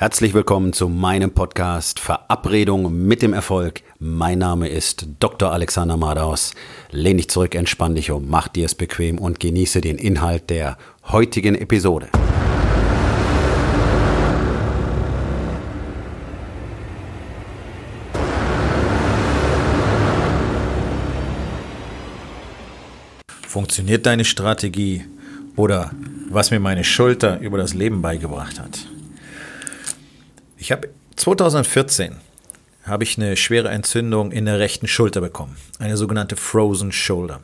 Herzlich willkommen zu meinem Podcast Verabredung mit dem Erfolg. Mein Name ist Dr. Alexander Madaus. Lehn dich zurück, entspann dich um, mach dir es bequem und genieße den Inhalt der heutigen Episode. Funktioniert deine Strategie oder was mir meine Schulter über das Leben beigebracht hat? Ich habe 2014 habe ich eine schwere Entzündung in der rechten Schulter bekommen, eine sogenannte Frozen Shoulder.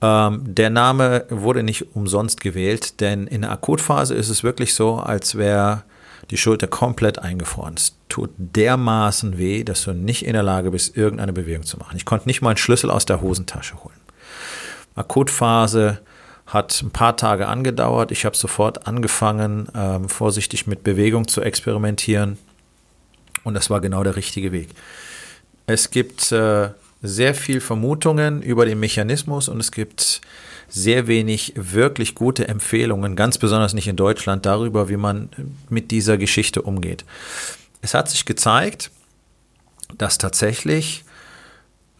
Ähm, der Name wurde nicht umsonst gewählt, denn in der Akutphase ist es wirklich so, als wäre die Schulter komplett eingefroren. Es tut dermaßen weh, dass du nicht in der Lage bist, irgendeine Bewegung zu machen. Ich konnte nicht mal einen Schlüssel aus der Hosentasche holen. Akutphase hat ein paar Tage angedauert. Ich habe sofort angefangen, ähm, vorsichtig mit Bewegung zu experimentieren. Und das war genau der richtige Weg. Es gibt äh, sehr viel Vermutungen über den Mechanismus und es gibt sehr wenig wirklich gute Empfehlungen, ganz besonders nicht in Deutschland, darüber, wie man mit dieser Geschichte umgeht. Es hat sich gezeigt, dass tatsächlich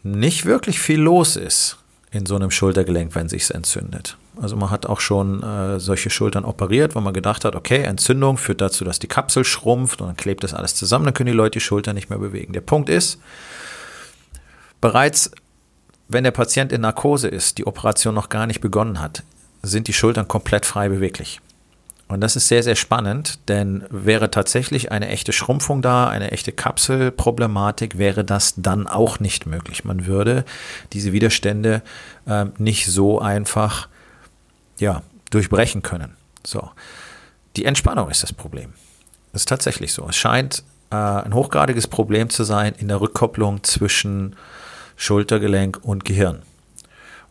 nicht wirklich viel los ist in so einem Schultergelenk, wenn sich entzündet. Also man hat auch schon äh, solche Schultern operiert, wo man gedacht hat, okay, Entzündung führt dazu, dass die Kapsel schrumpft und dann klebt das alles zusammen, dann können die Leute die Schulter nicht mehr bewegen. Der Punkt ist, bereits wenn der Patient in Narkose ist, die Operation noch gar nicht begonnen hat, sind die Schultern komplett frei beweglich. Und das ist sehr, sehr spannend, denn wäre tatsächlich eine echte Schrumpfung da, eine echte Kapselproblematik, wäre das dann auch nicht möglich. Man würde diese Widerstände äh, nicht so einfach ja, durchbrechen können. So. Die Entspannung ist das Problem. Das ist tatsächlich so. Es scheint äh, ein hochgradiges Problem zu sein in der Rückkopplung zwischen Schultergelenk und Gehirn.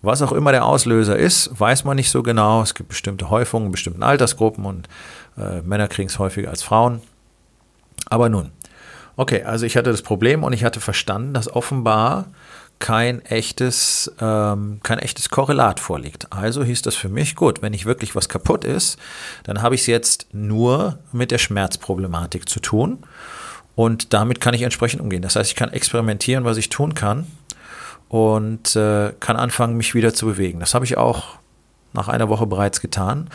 Was auch immer der Auslöser ist, weiß man nicht so genau. Es gibt bestimmte Häufungen bestimmten Altersgruppen und äh, Männer kriegen es häufiger als Frauen. Aber nun, okay, also ich hatte das Problem und ich hatte verstanden, dass offenbar kein echtes, ähm, kein echtes Korrelat vorliegt. Also hieß das für mich, gut, wenn nicht wirklich was kaputt ist, dann habe ich es jetzt nur mit der Schmerzproblematik zu tun. Und damit kann ich entsprechend umgehen. Das heißt, ich kann experimentieren, was ich tun kann und äh, kann anfangen, mich wieder zu bewegen. Das habe ich auch nach einer Woche bereits getan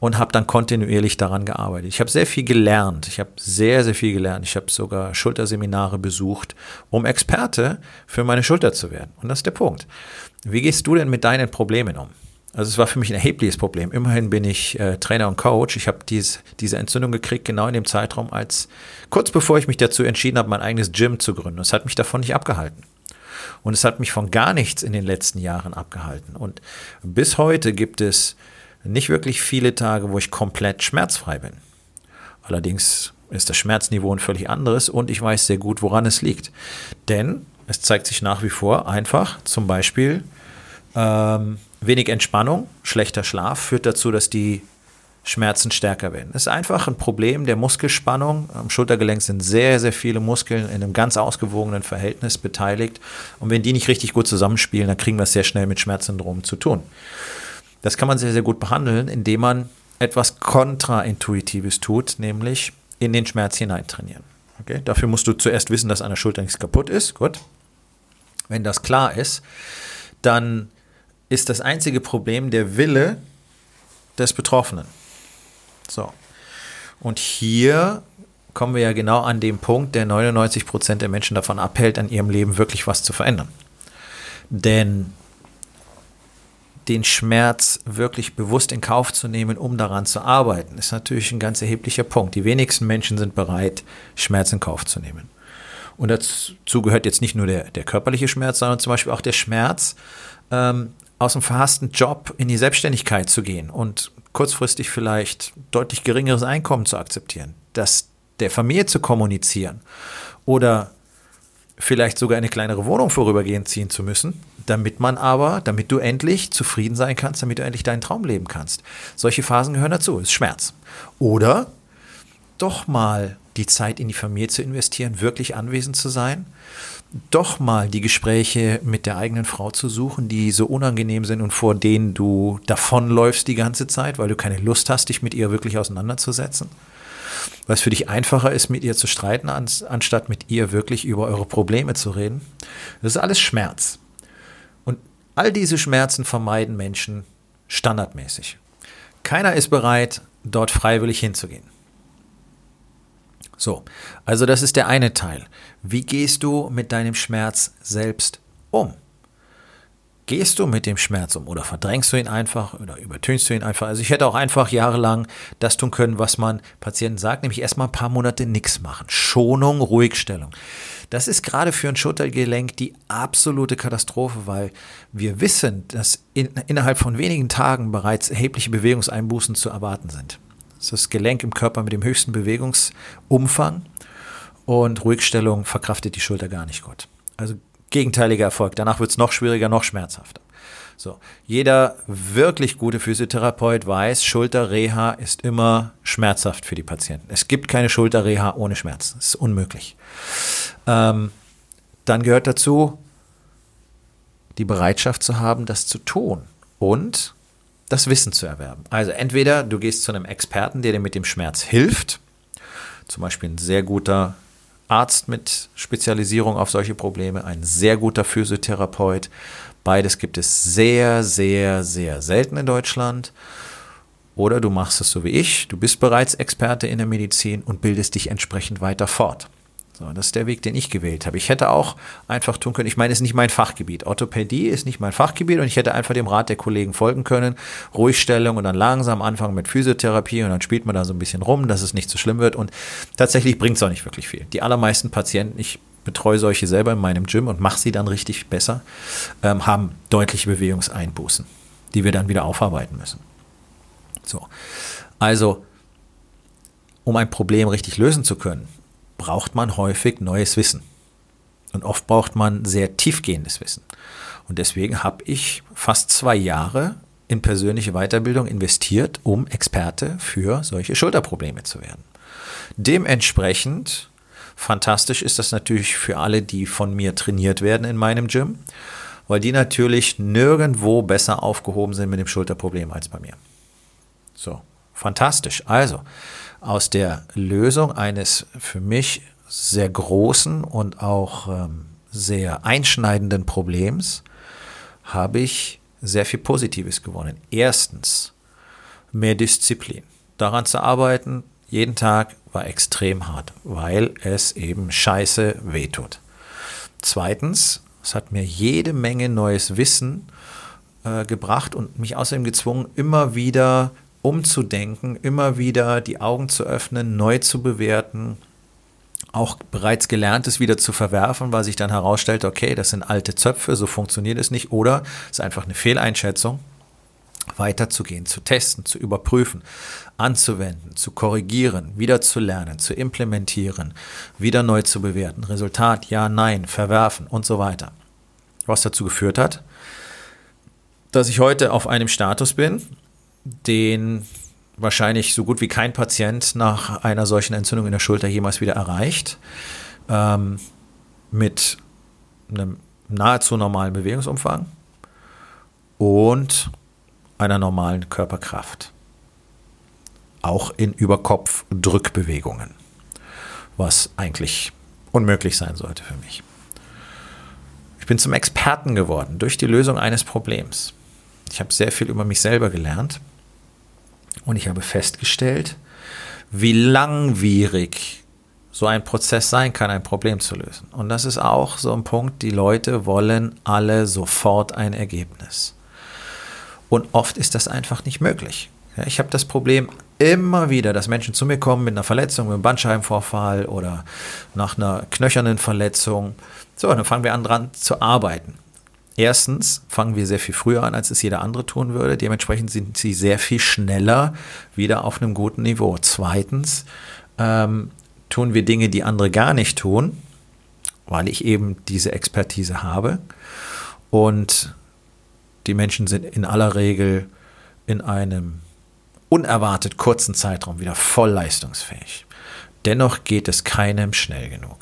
und habe dann kontinuierlich daran gearbeitet. Ich habe sehr viel gelernt. Ich habe sehr, sehr viel gelernt. Ich habe sogar Schulterseminare besucht, um Experte für meine Schulter zu werden. Und das ist der Punkt. Wie gehst du denn mit deinen Problemen um? Also es war für mich ein erhebliches Problem. Immerhin bin ich äh, Trainer und Coach. Ich habe dies, diese Entzündung gekriegt, genau in dem Zeitraum, als kurz bevor ich mich dazu entschieden habe, mein eigenes Gym zu gründen. Das hat mich davon nicht abgehalten. Und es hat mich von gar nichts in den letzten Jahren abgehalten. Und bis heute gibt es nicht wirklich viele Tage, wo ich komplett schmerzfrei bin. Allerdings ist das Schmerzniveau ein völlig anderes und ich weiß sehr gut, woran es liegt. Denn es zeigt sich nach wie vor einfach, zum Beispiel ähm, wenig Entspannung, schlechter Schlaf führt dazu, dass die Schmerzen stärker werden. Das ist einfach ein Problem der Muskelspannung. Am Schultergelenk sind sehr, sehr viele Muskeln in einem ganz ausgewogenen Verhältnis beteiligt. Und wenn die nicht richtig gut zusammenspielen, dann kriegen wir es sehr schnell mit Schmerzsyndromen zu tun. Das kann man sehr, sehr gut behandeln, indem man etwas Kontraintuitives tut, nämlich in den Schmerz hineintrainieren. Okay? Dafür musst du zuerst wissen, dass an der Schulter nichts kaputt ist. Gut. Wenn das klar ist, dann ist das einzige Problem der Wille des Betroffenen. So. Und hier kommen wir ja genau an den Punkt, der 99 Prozent der Menschen davon abhält, an ihrem Leben wirklich was zu verändern. Denn den Schmerz wirklich bewusst in Kauf zu nehmen, um daran zu arbeiten, ist natürlich ein ganz erheblicher Punkt. Die wenigsten Menschen sind bereit, Schmerz in Kauf zu nehmen. Und dazu gehört jetzt nicht nur der, der körperliche Schmerz, sondern zum Beispiel auch der Schmerz, ähm, aus dem verhassten Job in die Selbstständigkeit zu gehen und kurzfristig vielleicht deutlich geringeres Einkommen zu akzeptieren, das der Familie zu kommunizieren oder vielleicht sogar eine kleinere Wohnung vorübergehend ziehen zu müssen, damit man aber, damit du endlich zufrieden sein kannst, damit du endlich deinen Traum leben kannst. Solche Phasen gehören dazu, ist Schmerz. Oder doch mal die Zeit in die Familie zu investieren, wirklich anwesend zu sein doch mal die Gespräche mit der eigenen Frau zu suchen, die so unangenehm sind und vor denen du davonläufst die ganze Zeit, weil du keine Lust hast, dich mit ihr wirklich auseinanderzusetzen. was für dich einfacher ist, mit ihr zu streiten, anstatt mit ihr wirklich über eure Probleme zu reden. Das ist alles Schmerz. Und all diese Schmerzen vermeiden Menschen standardmäßig. Keiner ist bereit, dort freiwillig hinzugehen. So, also das ist der eine Teil. Wie gehst du mit deinem Schmerz selbst um? Gehst du mit dem Schmerz um oder verdrängst du ihn einfach oder übertönst du ihn einfach? Also ich hätte auch einfach jahrelang das tun können, was man Patienten sagt, nämlich erstmal ein paar Monate nichts machen. Schonung, Ruhigstellung. Das ist gerade für ein Schultergelenk die absolute Katastrophe, weil wir wissen, dass in, innerhalb von wenigen Tagen bereits erhebliche Bewegungseinbußen zu erwarten sind. Das ist das Gelenk im Körper mit dem höchsten Bewegungsumfang und Ruhigstellung verkraftet die Schulter gar nicht gut. Also gegenteiliger Erfolg. Danach wird es noch schwieriger, noch schmerzhafter. So, jeder wirklich gute Physiotherapeut weiß, Schulterreha ist immer schmerzhaft für die Patienten. Es gibt keine Schulterreha ohne Schmerz. Das ist unmöglich. Ähm, dann gehört dazu, die Bereitschaft zu haben, das zu tun und das Wissen zu erwerben. Also entweder du gehst zu einem Experten, der dir mit dem Schmerz hilft, zum Beispiel ein sehr guter Arzt mit Spezialisierung auf solche Probleme, ein sehr guter Physiotherapeut. Beides gibt es sehr, sehr, sehr selten in Deutschland. Oder du machst es so wie ich, du bist bereits Experte in der Medizin und bildest dich entsprechend weiter fort. So, das ist der Weg, den ich gewählt habe. Ich hätte auch einfach tun können, ich meine, es ist nicht mein Fachgebiet. Orthopädie ist nicht mein Fachgebiet und ich hätte einfach dem Rat der Kollegen folgen können. Ruhigstellung und dann langsam anfangen mit Physiotherapie und dann spielt man da so ein bisschen rum, dass es nicht so schlimm wird. Und tatsächlich bringt es auch nicht wirklich viel. Die allermeisten Patienten, ich betreue solche selber in meinem Gym und mache sie dann richtig besser, ähm, haben deutliche Bewegungseinbußen, die wir dann wieder aufarbeiten müssen. So. Also, um ein Problem richtig lösen zu können, braucht man häufig neues Wissen. Und oft braucht man sehr tiefgehendes Wissen. Und deswegen habe ich fast zwei Jahre in persönliche Weiterbildung investiert, um Experte für solche Schulterprobleme zu werden. Dementsprechend fantastisch ist das natürlich für alle, die von mir trainiert werden in meinem Gym, weil die natürlich nirgendwo besser aufgehoben sind mit dem Schulterproblem als bei mir. So, fantastisch. Also, aus der Lösung eines für mich sehr großen und auch ähm, sehr einschneidenden Problems habe ich sehr viel Positives gewonnen. Erstens, mehr Disziplin. Daran zu arbeiten, jeden Tag war extrem hart, weil es eben scheiße wehtut. Zweitens, es hat mir jede Menge neues Wissen äh, gebracht und mich außerdem gezwungen, immer wieder umzudenken, immer wieder die Augen zu öffnen, neu zu bewerten, auch bereits Gelerntes wieder zu verwerfen, weil sich dann herausstellt, okay, das sind alte Zöpfe, so funktioniert es nicht, oder es ist einfach eine Fehleinschätzung, weiterzugehen, zu testen, zu überprüfen, anzuwenden, zu korrigieren, wieder zu lernen, zu implementieren, wieder neu zu bewerten, Resultat ja, nein, verwerfen und so weiter. Was dazu geführt hat, dass ich heute auf einem Status bin, den wahrscheinlich so gut wie kein Patient nach einer solchen Entzündung in der Schulter jemals wieder erreicht. Ähm, mit einem nahezu normalen Bewegungsumfang und einer normalen Körperkraft. Auch in Überkopf-Drückbewegungen, was eigentlich unmöglich sein sollte für mich. Ich bin zum Experten geworden durch die Lösung eines Problems. Ich habe sehr viel über mich selber gelernt und ich habe festgestellt, wie langwierig so ein Prozess sein kann, ein Problem zu lösen. Und das ist auch so ein Punkt, die Leute wollen alle sofort ein Ergebnis. Und oft ist das einfach nicht möglich. ich habe das Problem immer wieder, dass Menschen zu mir kommen mit einer Verletzung, mit einem Bandscheibenvorfall oder nach einer knöchernen Verletzung. So, dann fangen wir an dran zu arbeiten. Erstens fangen wir sehr viel früher an, als es jeder andere tun würde. Dementsprechend sind sie sehr viel schneller wieder auf einem guten Niveau. Zweitens ähm, tun wir Dinge, die andere gar nicht tun, weil ich eben diese Expertise habe. Und die Menschen sind in aller Regel in einem unerwartet kurzen Zeitraum wieder voll leistungsfähig. Dennoch geht es keinem schnell genug.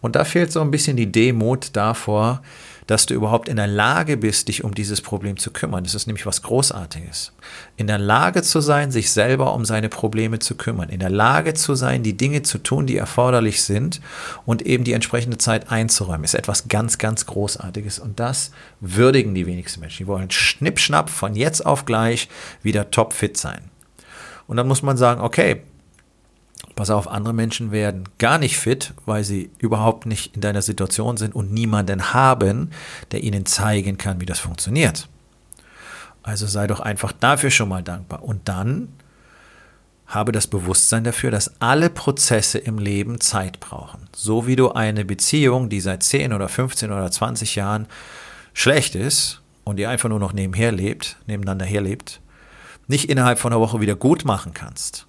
Und da fehlt so ein bisschen die Demut davor, dass du überhaupt in der Lage bist, dich um dieses Problem zu kümmern. Das ist nämlich was Großartiges. In der Lage zu sein, sich selber um seine Probleme zu kümmern. In der Lage zu sein, die Dinge zu tun, die erforderlich sind und eben die entsprechende Zeit einzuräumen, ist etwas ganz, ganz Großartiges. Und das würdigen die wenigsten Menschen. Die wollen schnippschnapp von jetzt auf gleich wieder topfit sein. Und dann muss man sagen, okay, Pass auf, andere Menschen werden gar nicht fit, weil sie überhaupt nicht in deiner Situation sind und niemanden haben, der ihnen zeigen kann, wie das funktioniert. Also sei doch einfach dafür schon mal dankbar. Und dann habe das Bewusstsein dafür, dass alle Prozesse im Leben Zeit brauchen. So wie du eine Beziehung, die seit 10 oder 15 oder 20 Jahren schlecht ist und die einfach nur noch nebenher lebt, nebeneinander herlebt, nicht innerhalb von einer Woche wieder gut machen kannst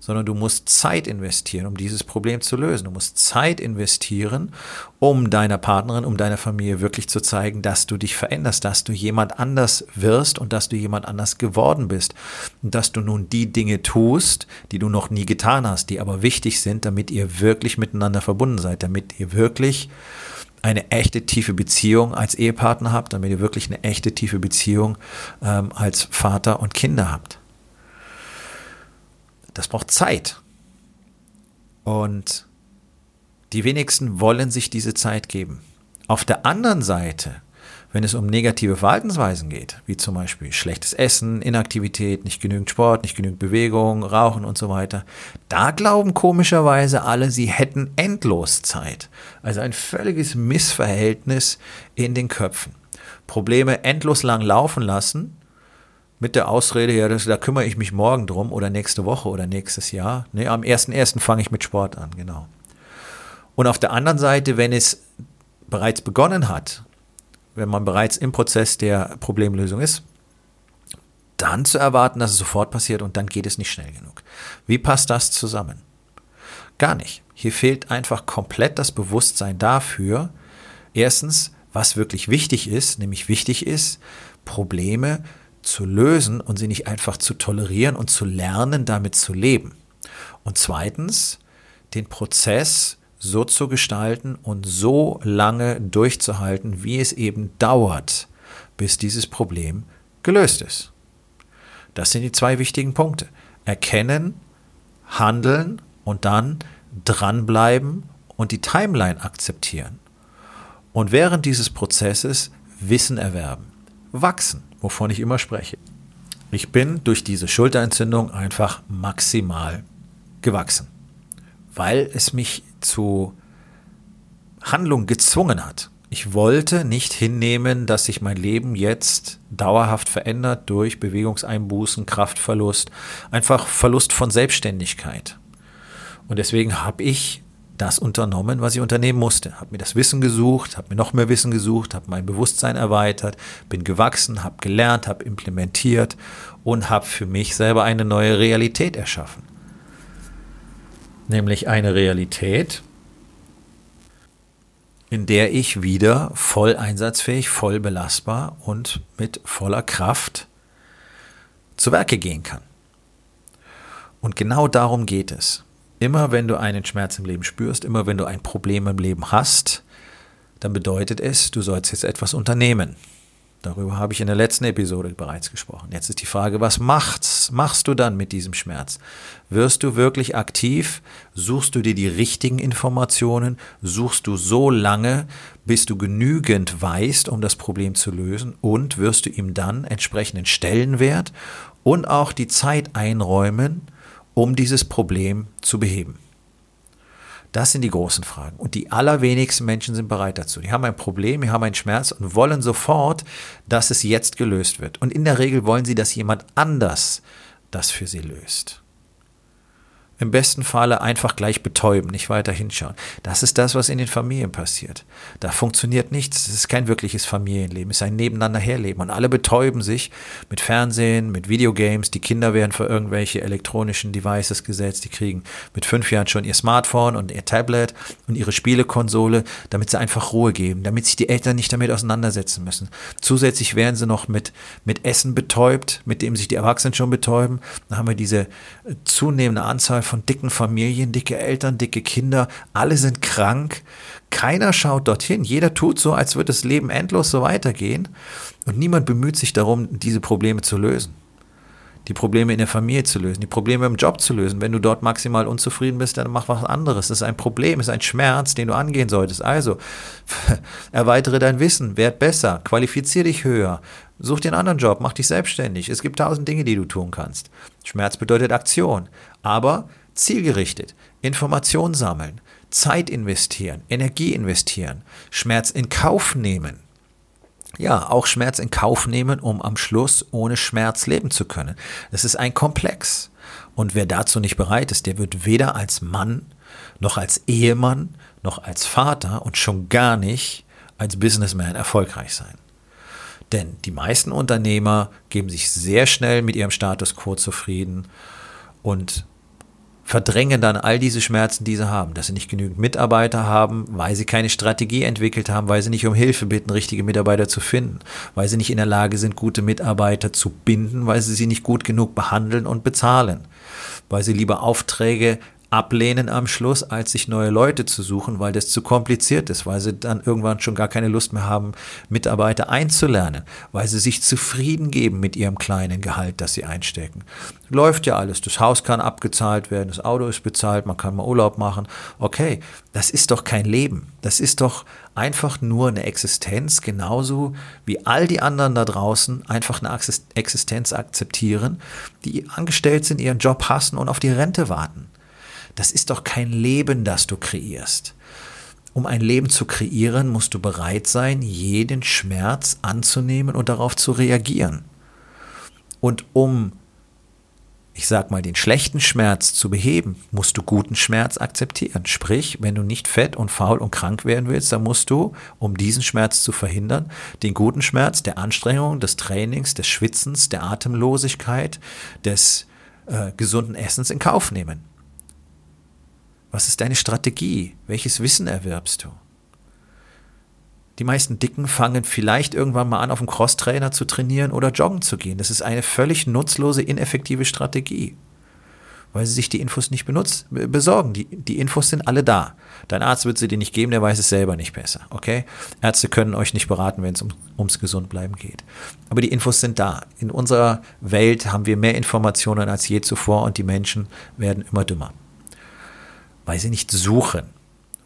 sondern du musst Zeit investieren, um dieses Problem zu lösen. Du musst Zeit investieren, um deiner Partnerin, um deiner Familie wirklich zu zeigen, dass du dich veränderst, dass du jemand anders wirst und dass du jemand anders geworden bist und dass du nun die Dinge tust, die du noch nie getan hast, die aber wichtig sind, damit ihr wirklich miteinander verbunden seid, damit ihr wirklich eine echte tiefe Beziehung als Ehepartner habt, damit ihr wirklich eine echte tiefe Beziehung ähm, als Vater und Kinder habt. Das braucht Zeit. Und die wenigsten wollen sich diese Zeit geben. Auf der anderen Seite, wenn es um negative Verhaltensweisen geht, wie zum Beispiel schlechtes Essen, Inaktivität, nicht genügend Sport, nicht genügend Bewegung, Rauchen und so weiter, da glauben komischerweise alle, sie hätten endlos Zeit. Also ein völliges Missverhältnis in den Köpfen. Probleme endlos lang laufen lassen mit der Ausrede, ja, das, da kümmere ich mich morgen drum oder nächste Woche oder nächstes Jahr. Nee, am 1.1. fange ich mit Sport an, genau. Und auf der anderen Seite, wenn es bereits begonnen hat, wenn man bereits im Prozess der Problemlösung ist, dann zu erwarten, dass es sofort passiert und dann geht es nicht schnell genug. Wie passt das zusammen? Gar nicht. Hier fehlt einfach komplett das Bewusstsein dafür, erstens, was wirklich wichtig ist, nämlich wichtig ist, Probleme zu lösen und sie nicht einfach zu tolerieren und zu lernen, damit zu leben. Und zweitens, den Prozess so zu gestalten und so lange durchzuhalten, wie es eben dauert, bis dieses Problem gelöst ist. Das sind die zwei wichtigen Punkte. Erkennen, handeln und dann dranbleiben und die Timeline akzeptieren. Und während dieses Prozesses Wissen erwerben, wachsen wovon ich immer spreche. Ich bin durch diese Schulterentzündung einfach maximal gewachsen, weil es mich zu Handlung gezwungen hat. Ich wollte nicht hinnehmen, dass sich mein Leben jetzt dauerhaft verändert durch Bewegungseinbußen, Kraftverlust, einfach Verlust von Selbstständigkeit. Und deswegen habe ich das unternommen, was ich unternehmen musste. Habe mir das Wissen gesucht, habe mir noch mehr Wissen gesucht, habe mein Bewusstsein erweitert, bin gewachsen, habe gelernt, habe implementiert und habe für mich selber eine neue Realität erschaffen. Nämlich eine Realität, in der ich wieder voll einsatzfähig, voll belastbar und mit voller Kraft zu Werke gehen kann. Und genau darum geht es. Immer wenn du einen Schmerz im Leben spürst, immer wenn du ein Problem im Leben hast, dann bedeutet es, du sollst jetzt etwas unternehmen. Darüber habe ich in der letzten Episode bereits gesprochen. Jetzt ist die Frage, was machst, machst du dann mit diesem Schmerz? Wirst du wirklich aktiv? Suchst du dir die richtigen Informationen? Suchst du so lange, bis du genügend weißt, um das Problem zu lösen? Und wirst du ihm dann entsprechenden Stellenwert und auch die Zeit einräumen, um dieses Problem zu beheben? Das sind die großen Fragen. Und die allerwenigsten Menschen sind bereit dazu. Die haben ein Problem, die haben einen Schmerz und wollen sofort, dass es jetzt gelöst wird. Und in der Regel wollen sie, dass jemand anders das für sie löst. Im besten Falle einfach gleich betäuben, nicht weiter hinschauen. Das ist das, was in den Familien passiert. Da funktioniert nichts. Es ist kein wirkliches Familienleben. Es ist ein Nebeneinander herleben. Und alle betäuben sich mit Fernsehen, mit Videogames. Die Kinder werden für irgendwelche elektronischen Devices gesetzt. Die kriegen mit fünf Jahren schon ihr Smartphone und ihr Tablet und ihre Spielekonsole, damit sie einfach Ruhe geben, damit sich die Eltern nicht damit auseinandersetzen müssen. Zusätzlich werden sie noch mit, mit Essen betäubt, mit dem sich die Erwachsenen schon betäuben. Dann haben wir diese zunehmende Anzahl von dicken Familien, dicke Eltern, dicke Kinder, alle sind krank. Keiner schaut dorthin. Jeder tut so, als würde das Leben endlos so weitergehen. Und niemand bemüht sich darum, diese Probleme zu lösen die Probleme in der Familie zu lösen, die Probleme im Job zu lösen. Wenn du dort maximal unzufrieden bist, dann mach was anderes. Das ist ein Problem, ist ein Schmerz, den du angehen solltest. Also erweitere dein Wissen, werd besser, qualifizier dich höher, such dir einen anderen Job, mach dich selbstständig. Es gibt tausend Dinge, die du tun kannst. Schmerz bedeutet Aktion, aber zielgerichtet, Information sammeln, Zeit investieren, Energie investieren, Schmerz in Kauf nehmen ja, auch Schmerz in Kauf nehmen, um am Schluss ohne Schmerz leben zu können. Das ist ein Komplex. Und wer dazu nicht bereit ist, der wird weder als Mann, noch als Ehemann, noch als Vater und schon gar nicht als Businessman erfolgreich sein. Denn die meisten Unternehmer geben sich sehr schnell mit ihrem Status quo zufrieden und verdrängen dann all diese Schmerzen, die sie haben, dass sie nicht genügend Mitarbeiter haben, weil sie keine Strategie entwickelt haben, weil sie nicht um Hilfe bitten, richtige Mitarbeiter zu finden, weil sie nicht in der Lage sind, gute Mitarbeiter zu binden, weil sie sie nicht gut genug behandeln und bezahlen, weil sie lieber Aufträge ablehnen am Schluss, als sich neue Leute zu suchen, weil das zu kompliziert ist, weil sie dann irgendwann schon gar keine Lust mehr haben, Mitarbeiter einzulernen, weil sie sich zufrieden geben mit ihrem kleinen Gehalt, das sie einstecken. Läuft ja alles, das Haus kann abgezahlt werden, das Auto ist bezahlt, man kann mal Urlaub machen. Okay, das ist doch kein Leben. Das ist doch einfach nur eine Existenz, genauso wie all die anderen da draußen einfach eine Existenz akzeptieren, die angestellt sind, ihren Job hassen und auf die Rente warten. Das ist doch kein Leben, das du kreierst. Um ein Leben zu kreieren, musst du bereit sein, jeden Schmerz anzunehmen und darauf zu reagieren. Und um, ich sag mal, den schlechten Schmerz zu beheben, musst du guten Schmerz akzeptieren. Sprich, wenn du nicht fett und faul und krank werden willst, dann musst du, um diesen Schmerz zu verhindern, den guten Schmerz der Anstrengung, des Trainings, des Schwitzens, der Atemlosigkeit, des äh, gesunden Essens in Kauf nehmen. Was ist deine Strategie? Welches Wissen erwirbst du? Die meisten Dicken fangen vielleicht irgendwann mal an, auf dem Crosstrainer zu trainieren oder joggen zu gehen. Das ist eine völlig nutzlose, ineffektive Strategie, weil sie sich die Infos nicht benutzt, besorgen. Die, die Infos sind alle da. Dein Arzt wird sie dir nicht geben, der weiß es selber nicht besser. Okay? Ärzte können euch nicht beraten, wenn es um, ums Gesundbleiben geht. Aber die Infos sind da. In unserer Welt haben wir mehr Informationen als je zuvor und die Menschen werden immer dümmer weil sie nicht suchen,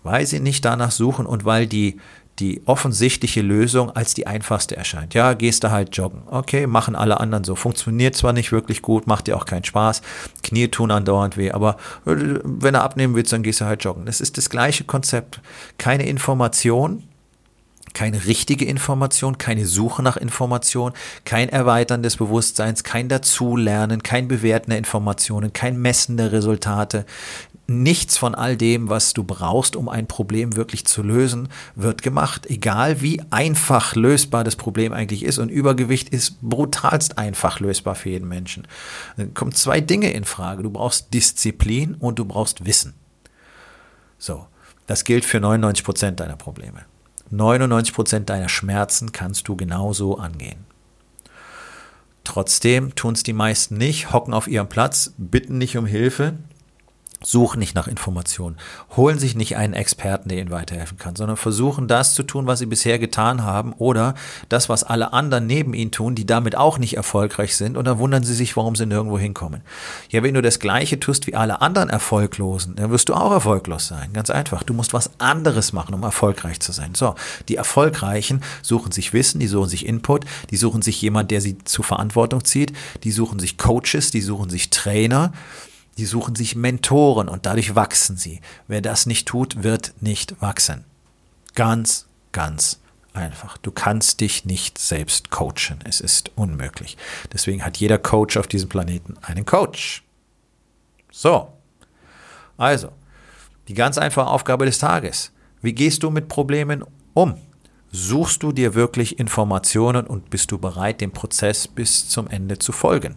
weil sie nicht danach suchen und weil die, die offensichtliche Lösung als die einfachste erscheint. Ja, gehst du halt joggen. Okay, machen alle anderen so. Funktioniert zwar nicht wirklich gut, macht dir auch keinen Spaß. Knie tun andauernd weh, aber äh, wenn du abnehmen willst, dann gehst du halt joggen. Das ist das gleiche Konzept. Keine Information, keine richtige Information, keine Suche nach Information, kein Erweitern des Bewusstseins, kein Dazulernen, kein Bewerten der Informationen, kein Messen der Resultate, nichts von all dem, was du brauchst, um ein Problem wirklich zu lösen, wird gemacht. Egal wie einfach lösbar das Problem eigentlich ist. Und Übergewicht ist brutalst einfach lösbar für jeden Menschen. Dann kommen zwei Dinge in Frage. Du brauchst Disziplin und du brauchst Wissen. So, das gilt für 99 Prozent deiner Probleme. 99 Prozent deiner Schmerzen kannst du genauso angehen. Trotzdem tun es die meisten nicht, hocken auf ihrem Platz, bitten nicht um Hilfe suchen nicht nach Informationen, holen sich nicht einen Experten, der ihnen weiterhelfen kann, sondern versuchen das zu tun, was sie bisher getan haben oder das, was alle anderen neben ihnen tun, die damit auch nicht erfolgreich sind und dann wundern sie sich, warum sie nirgendwo hinkommen. Ja, wenn du das Gleiche tust wie alle anderen Erfolglosen, dann wirst du auch erfolglos sein. Ganz einfach. Du musst was anderes machen, um erfolgreich zu sein. So, die Erfolgreichen suchen sich Wissen, die suchen sich Input, die suchen sich jemand, der sie zur Verantwortung zieht, die suchen sich Coaches, die suchen sich Trainer, die suchen sich Mentoren und dadurch wachsen sie. Wer das nicht tut, wird nicht wachsen. Ganz, ganz einfach. Du kannst dich nicht selbst coachen. Es ist unmöglich. Deswegen hat jeder Coach auf diesem Planeten einen Coach. So. Also, die ganz einfache Aufgabe des Tages. Wie gehst du mit Problemen um? Suchst du dir wirklich Informationen und bist du bereit, dem Prozess bis zum Ende zu folgen?